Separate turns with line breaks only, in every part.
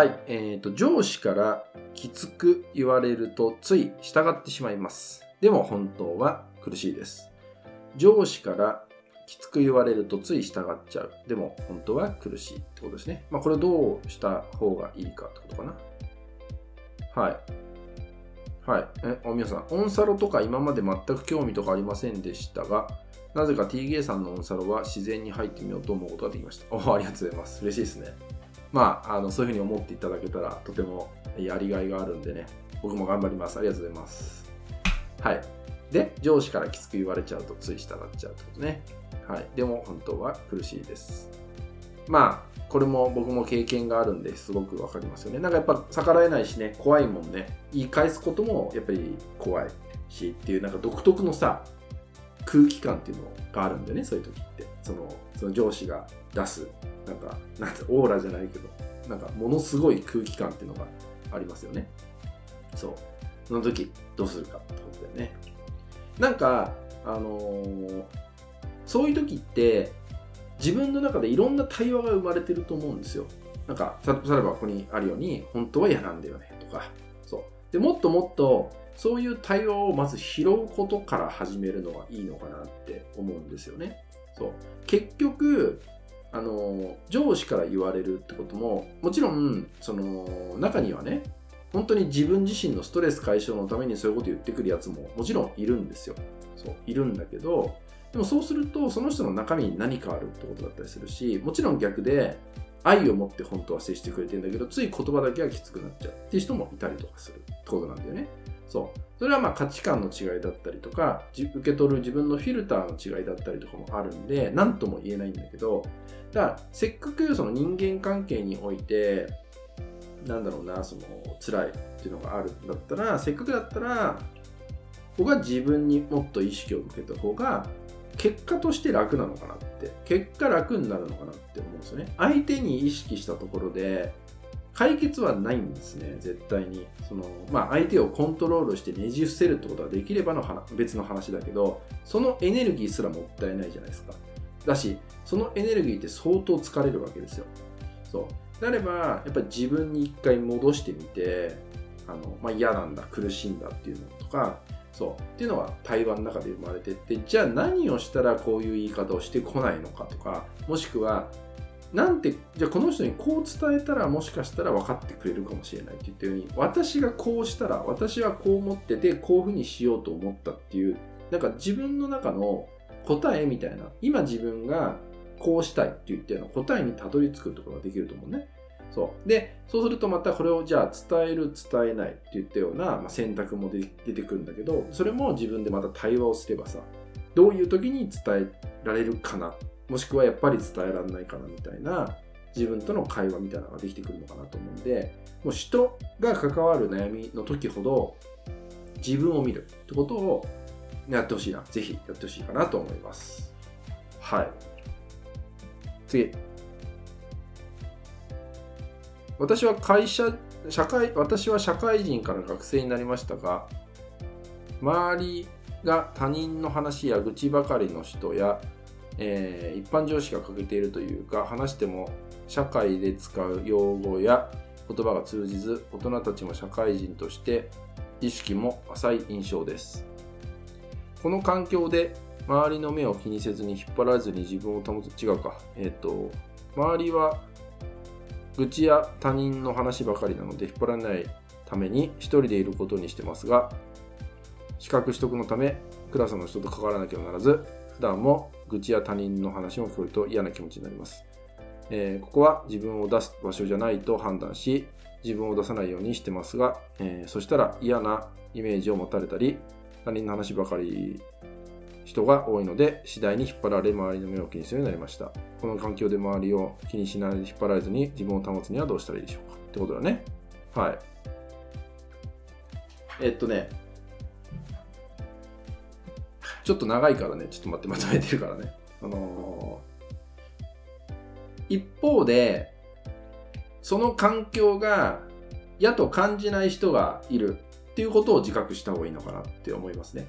はい、えーと、上司からきつく言われるとつい従ってしまいます。でも本当は苦しいです。上司からきつく言われるとつい従っちゃう。でも本当は苦しいってことですね。まあこれどうした方がいいかってことかな。はい。はい。え、お皆さん、オンサロとか今まで全く興味とかありませんでしたが、なぜか TGA さんのオンサロは自然に入ってみようと思うことができました。おありがとうございます。嬉しいですね。まあ、あのそういうふうに思っていただけたらとてもやりがいがあるんでね、僕も頑張ります。ありがとうございます。はい。で、上司からきつく言われちゃうとつい従っちゃうってことね。はい。でも本当は苦しいです。まあ、これも僕も経験があるんですごくわかりますよね。なんかやっぱ逆らえないしね、怖いもんね。言い返すこともやっぱり怖いしっていう、なんか独特のさ、空気感っていうのがあるんでね、そういう時って。その、その上司が出す、なんか、なんてオーラじゃないけど、なんかものすごい空気感っていうのがありますよね。そう。その時、どうするかってことだよね。なんか、あのーそういう時って、自分の中でいろんな対話が生まれてると思うんですよ。なんか、例えばここにあるように、本当は嫌なんだよね、とか。そう。で、もっともっと、そういう対話をまず拾うことから始めるのがいいのかなって思うんですよね。そう。結局、あの、上司から言われるってことも、もちろん、その、中にはね、本当に自分自身のストレス解消のためにそういうこと言ってくるやつももちろんいるんですよ。そう、いるんだけど、でもそうすると、その人の中身に何かあるってことだったりするし、もちろん逆で、愛を持って本当は接してくれてんだけど、つい言葉だけはきつくなっちゃうっていう人もいたりとかするってことなんだよね。そう。それはまあ価値観の違いだったりとか、受け取る自分のフィルターの違いだったりとかもあるんで、何とも言えないんだけど、だからせっかくその人間関係において、なんだろうな、その辛いっていうのがあるんだったら、せっかくだったら、僕は自分にもっと意識を向けた方が、結果として楽なのかなって、結果楽になるのかなって思うんですよね。相手に意識したところで、解決はないんですね、絶対に。そのまあ、相手をコントロールしてねじ伏せるってことができればの別の話だけど、そのエネルギーすらもったいないじゃないですか。だし、そのエネルギーって相当疲れるわけですよ。そう。なれば、やっぱり自分に一回戻してみて、あのまあ、嫌なんだ、苦しいんだっていうのとか、そう。っていうのは対話の中で生まれてって、じゃあ何をしたらこういう言い方をしてこないのかとか、もしくは、なんて、じゃあこの人にこう伝えたらもしかしたら分かってくれるかもしれないって言ったように、私がこうしたら、私はこう思ってて、こういうふうにしようと思ったっていう、なんか自分の中の答えみたいな、今自分がこうしたいって言ったような答えにたどり着くってことができると思うね。そう。で、そうするとまたこれをじゃあ伝える、伝えないって言ったような、まあ、選択も出てくるんだけど、それも自分でまた対話をすればさ、どういう時に伝えられるかな、もしくはやっぱり伝えられないかなみたいな、自分との会話みたいなのができてくるのかなと思うんで、もう人が関わる悩みの時ほど、自分を見るってことをやってほしいな。ぜひやってほしいかなと思います。はい。次。私は会社、社会、私は社会人から学生になりましたが、周りが他人の話や愚痴ばかりの人や、えー一般常識が欠けているというか、話しても社会で使う用語や言葉が通じず、大人たちも社会人として意識も浅い印象です。この環境で周りの目を気にせずに引っ張らずに自分を保つ、違うか。えっ、と、周りは愚痴や他人の話ばかりなので引っ張らないために一人でいることにしてますが、資格取得のためクラスの人と関わらなきゃならず、普段も愚痴や他人の話を聞こえると嫌な気持ちになります。えーここは自分を出す場所じゃないと判断し、自分を出さないようにしてますが、えーそしたら嫌なイメージを持たれたり、他人の話ばかり人が多いので、次第に引っ張られ、周りの目を気にするようになりました。この環境で周りを気にしないで引っ張られずに自分を保つにはどうしたらいいでしょうかってことだね。はい。えっとね、ちょっと長いからね、ちょっと待って、まとめてるからね。あのー一方で、その環境が嫌と感じない人がいるっていうことを自覚した方がいいのかなって思いますね。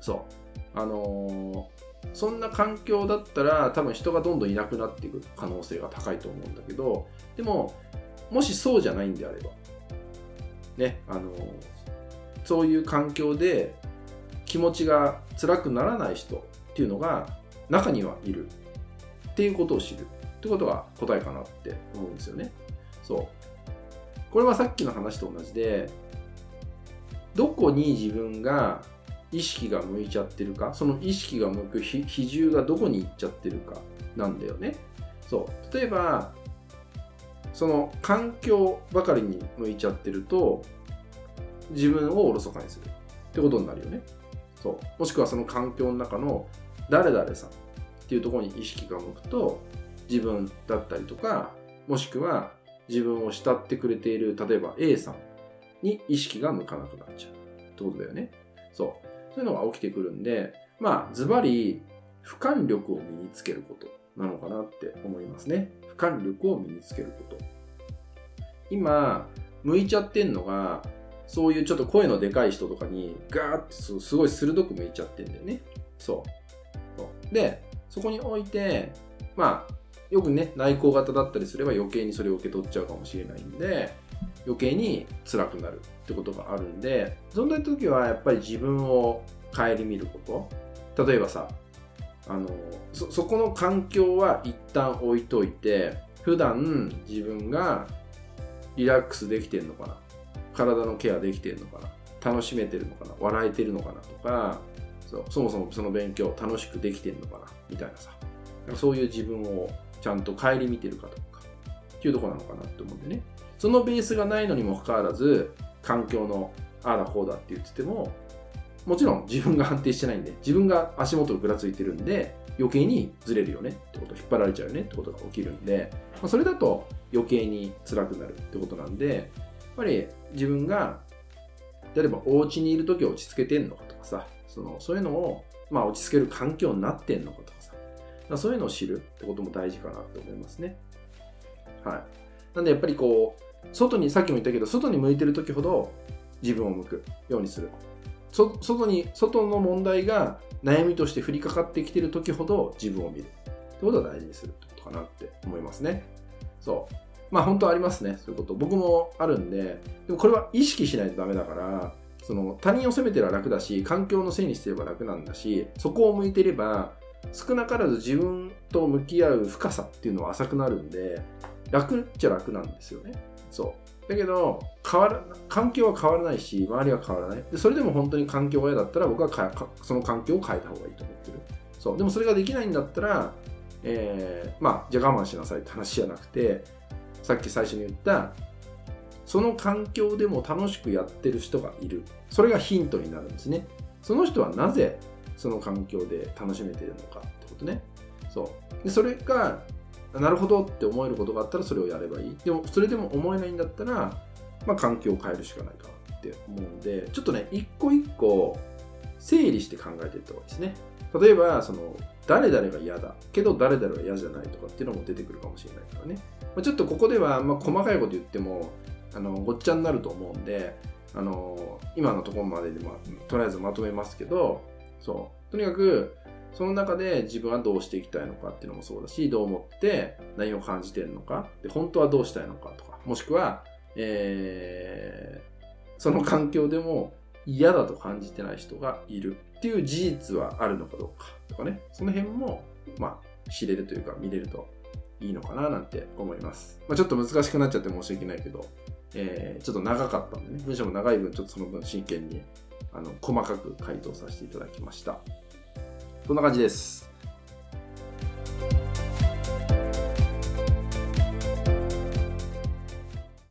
そう。あのーそんな環境だったら多分人がどんどんいなくなっていく可能性が高いと思うんだけど、でも、もしそうじゃないんであれば、ね、あの、そういう環境で気持ちが辛くならない人っていうのが中にはいるっていうことを知るってことが答えかなって思うんですよね。そう。これはさっきの話と同じで、どこに自分が意識が向いちゃってるか、その意識が向く比重がどこに行っちゃってるかなんだよね。そう。例えば、その環境ばかりに向いちゃってると、自分をおろそかにするってことになるよね。そう。もしくはその環境の中の誰々さんっていうところに意識が向くと、自分だったりとか、もしくは自分を慕ってくれている、例えば A さんに意識が向かなくなっちゃうってことだよね。そう。そういうのが起きてくるんで、まあ、ズバリ、俯瞰力を身につけることなのかなって思いますね。俯瞰力を身につけること。今、向いちゃってんのが、そういうちょっと声のでかい人とかにガーってすごい鋭く向いちゃってんだよね。そうで、そこに置いて、まあ、よくね、内向型だったりすれば余計にそれを受け取っちゃうかもしれないんで、余計に辛くなるってことがあるんで、そんな時はやっぱり自分を顧みること。例えばさ、あのそ、そこの環境は一旦置いといて、普段自分がリラックスできてるのかな体のケアできてるのかな？楽しめてるのかな？笑えてるのかなとかそうそもそもその勉強楽しくできてるのかな？みたいなさ。そういう自分をちゃんと顧みてるかとか。っていうとこなのかなって思うんでね。そのベースがないのにもかかわらず環境のああだこうだって言っててももちろん自分が安定してないんで自分が足元をぐらついてるんで余計にずれるよね。ってこと引っ張られちゃうよね。ってことが起きるんで、まあ、それだと余計に辛くなるってことなんでぱり自分が例えばお家にいる時落ち着けてんのかとかさそのそういうのを、まあ、落ち着ける環境になってんのかとかさかそういうのを知るってことも大事かなと思いますね。はい。なんでやっぱりこう外にさっきも言ったけど外に向いてる時ほど自分を向くようにする。外に外の問題が悩みとして降りかかってきてる時ほど自分を見るってことは大事にするってことかなって思いますね。そう。まあ本当ありますね、そういうこと。僕もあるんで、でもこれは意識しないとダメだから、その他人を責めてれば楽だし、環境のせいにしてれば楽なんだし、そこを向いてれば、少なからず自分と向き合う深さっていうのは浅くなるんで、楽っちゃ楽なんですよね。そう。だけど、変わら、環境は変わらないし、周りは変わらない。でそれでも本当に環境が嫌だったら、僕はその環境を変えた方がいいと思ってる。そう。でもそれができないんだったら、えー、まあ、じゃあ我慢しなさいって話じゃなくて、さっき最初に言ったその環境でも楽しくやってる人がいる。それがヒントになるんですね。その人はなぜその環境で楽しめてるのかってことね。そう。でそれがなるほどって思えることがあったらそれをやればいい。でもそれでも思えないんだったら、まあ、環境を変えるしかないかなって思うのでちょっとね一個一個整理して考えていった方がいいですね。例えばその誰々が嫌だ。けど誰々は嫌じゃないとかっていうのも出てくるかもしれないからね。まあちょっとここでは、ま細かいこと言ってもあのごっちゃになると思うんであの今のところまでで、まとりあえずまとめますけどそう。とにかくその中で自分はどうしていきたいのかっていうのもそうだしどう思って何を感じてるのか。で本当はどうしたいのかとか。もしくは、えー、その環境でも嫌だと感じてない人がいる。っていう事実はあるのかどうかとかねその辺もまあ知れるというか見れるといいのかななんて思います。まあ、ちょっと難しくなっちゃって申し訳ないけど、えー、ちょっと長かったんでね、文章も長い分、ちょっとその分真剣にあの細かく回答させていただきました。こんな感じです。